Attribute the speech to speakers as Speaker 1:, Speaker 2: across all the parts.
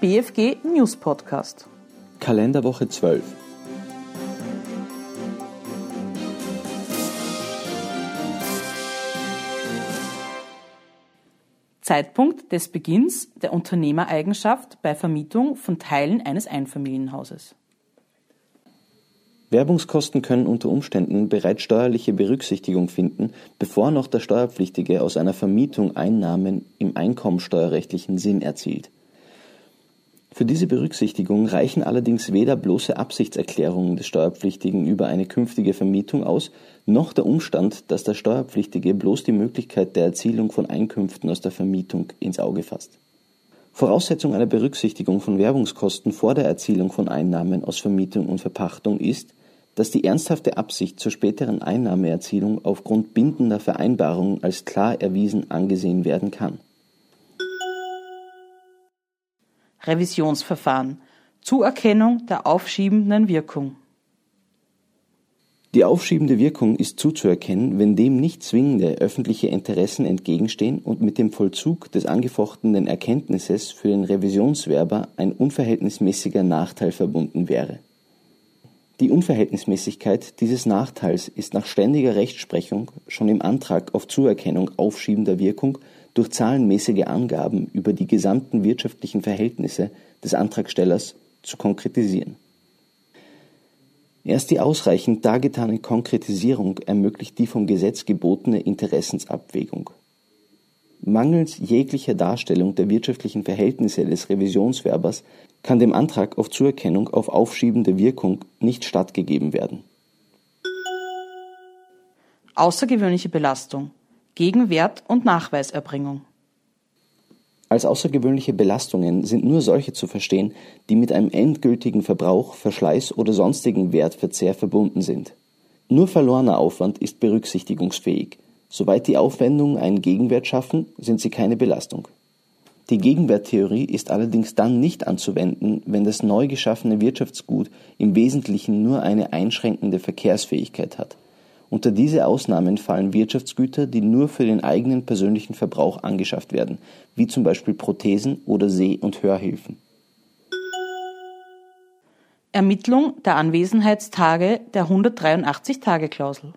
Speaker 1: BFG News Podcast.
Speaker 2: Kalenderwoche 12.
Speaker 1: Zeitpunkt des Beginns der Unternehmereigenschaft bei Vermietung von Teilen eines Einfamilienhauses.
Speaker 2: Werbungskosten können unter Umständen bereits steuerliche Berücksichtigung finden, bevor noch der Steuerpflichtige aus einer Vermietung Einnahmen im einkommensteuerrechtlichen Sinn erzielt. Für diese Berücksichtigung reichen allerdings weder bloße Absichtserklärungen des Steuerpflichtigen über eine künftige Vermietung aus, noch der Umstand, dass der Steuerpflichtige bloß die Möglichkeit der Erzielung von Einkünften aus der Vermietung ins Auge fasst. Voraussetzung einer Berücksichtigung von Werbungskosten vor der Erzielung von Einnahmen aus Vermietung und Verpachtung ist, dass die ernsthafte Absicht zur späteren Einnahmeerzielung aufgrund bindender Vereinbarungen als klar erwiesen angesehen werden kann.
Speaker 1: Revisionsverfahren. Zuerkennung der aufschiebenden Wirkung.
Speaker 2: Die aufschiebende Wirkung ist zuzuerkennen, wenn dem nicht zwingende öffentliche Interessen entgegenstehen und mit dem Vollzug des angefochtenen Erkenntnisses für den Revisionswerber ein unverhältnismäßiger Nachteil verbunden wäre die Unverhältnismäßigkeit dieses Nachteils ist nach ständiger Rechtsprechung schon im Antrag auf Zuerkennung aufschiebender Wirkung durch zahlenmäßige Angaben über die gesamten wirtschaftlichen Verhältnisse des Antragstellers zu konkretisieren. Erst die ausreichend dargetane Konkretisierung ermöglicht die vom Gesetz gebotene Interessensabwägung. Mangels jeglicher Darstellung der wirtschaftlichen Verhältnisse des Revisionswerbers kann dem Antrag auf Zuerkennung auf aufschiebende Wirkung nicht stattgegeben werden.
Speaker 1: Außergewöhnliche Belastung, Gegenwert und Nachweiserbringung.
Speaker 2: Als außergewöhnliche Belastungen sind nur solche zu verstehen, die mit einem endgültigen Verbrauch, Verschleiß oder sonstigen Wertverzehr verbunden sind. Nur verlorener Aufwand ist berücksichtigungsfähig. Soweit die Aufwendungen einen Gegenwert schaffen, sind sie keine Belastung. Die Gegenwerttheorie ist allerdings dann nicht anzuwenden, wenn das neu geschaffene Wirtschaftsgut im Wesentlichen nur eine einschränkende Verkehrsfähigkeit hat. Unter diese Ausnahmen fallen Wirtschaftsgüter, die nur für den eigenen persönlichen Verbrauch angeschafft werden, wie zum Beispiel Prothesen oder Seh- und Hörhilfen.
Speaker 1: Ermittlung der Anwesenheitstage der 183-Tage-Klausel.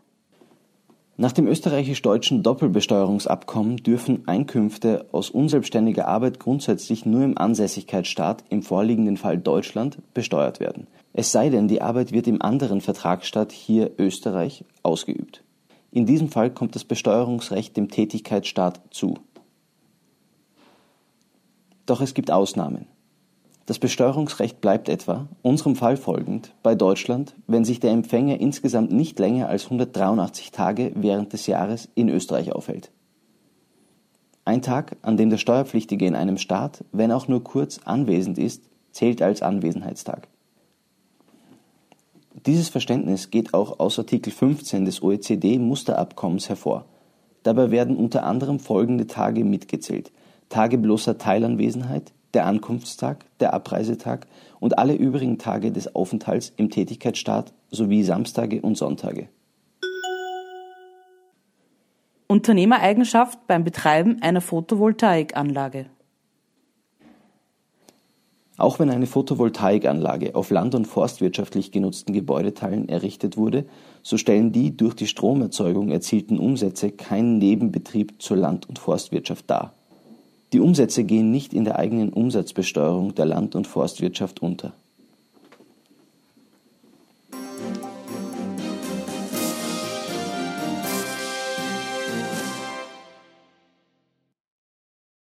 Speaker 2: Nach dem österreichisch-deutschen Doppelbesteuerungsabkommen dürfen Einkünfte aus unselbstständiger Arbeit grundsätzlich nur im Ansässigkeitsstaat, im vorliegenden Fall Deutschland, besteuert werden. Es sei denn, die Arbeit wird im anderen Vertragsstaat, hier Österreich, ausgeübt. In diesem Fall kommt das Besteuerungsrecht dem Tätigkeitsstaat zu. Doch es gibt Ausnahmen. Das Besteuerungsrecht bleibt etwa, unserem Fall folgend, bei Deutschland, wenn sich der Empfänger insgesamt nicht länger als 183 Tage während des Jahres in Österreich aufhält. Ein Tag, an dem der Steuerpflichtige in einem Staat, wenn auch nur kurz, anwesend ist, zählt als Anwesenheitstag. Dieses Verständnis geht auch aus Artikel 15 des OECD-Musterabkommens hervor. Dabei werden unter anderem folgende Tage mitgezählt: Tage bloßer Teilanwesenheit, der Ankunftstag, der Abreisetag und alle übrigen Tage des Aufenthalts im Tätigkeitsstaat sowie Samstage und Sonntage.
Speaker 1: Unternehmereigenschaft beim Betreiben einer Photovoltaikanlage.
Speaker 2: Auch wenn eine Photovoltaikanlage auf land- und forstwirtschaftlich genutzten Gebäudeteilen errichtet wurde, so stellen die durch die Stromerzeugung erzielten Umsätze keinen Nebenbetrieb zur Land- und Forstwirtschaft dar. Die Umsätze gehen nicht in der eigenen Umsatzbesteuerung der Land- und Forstwirtschaft unter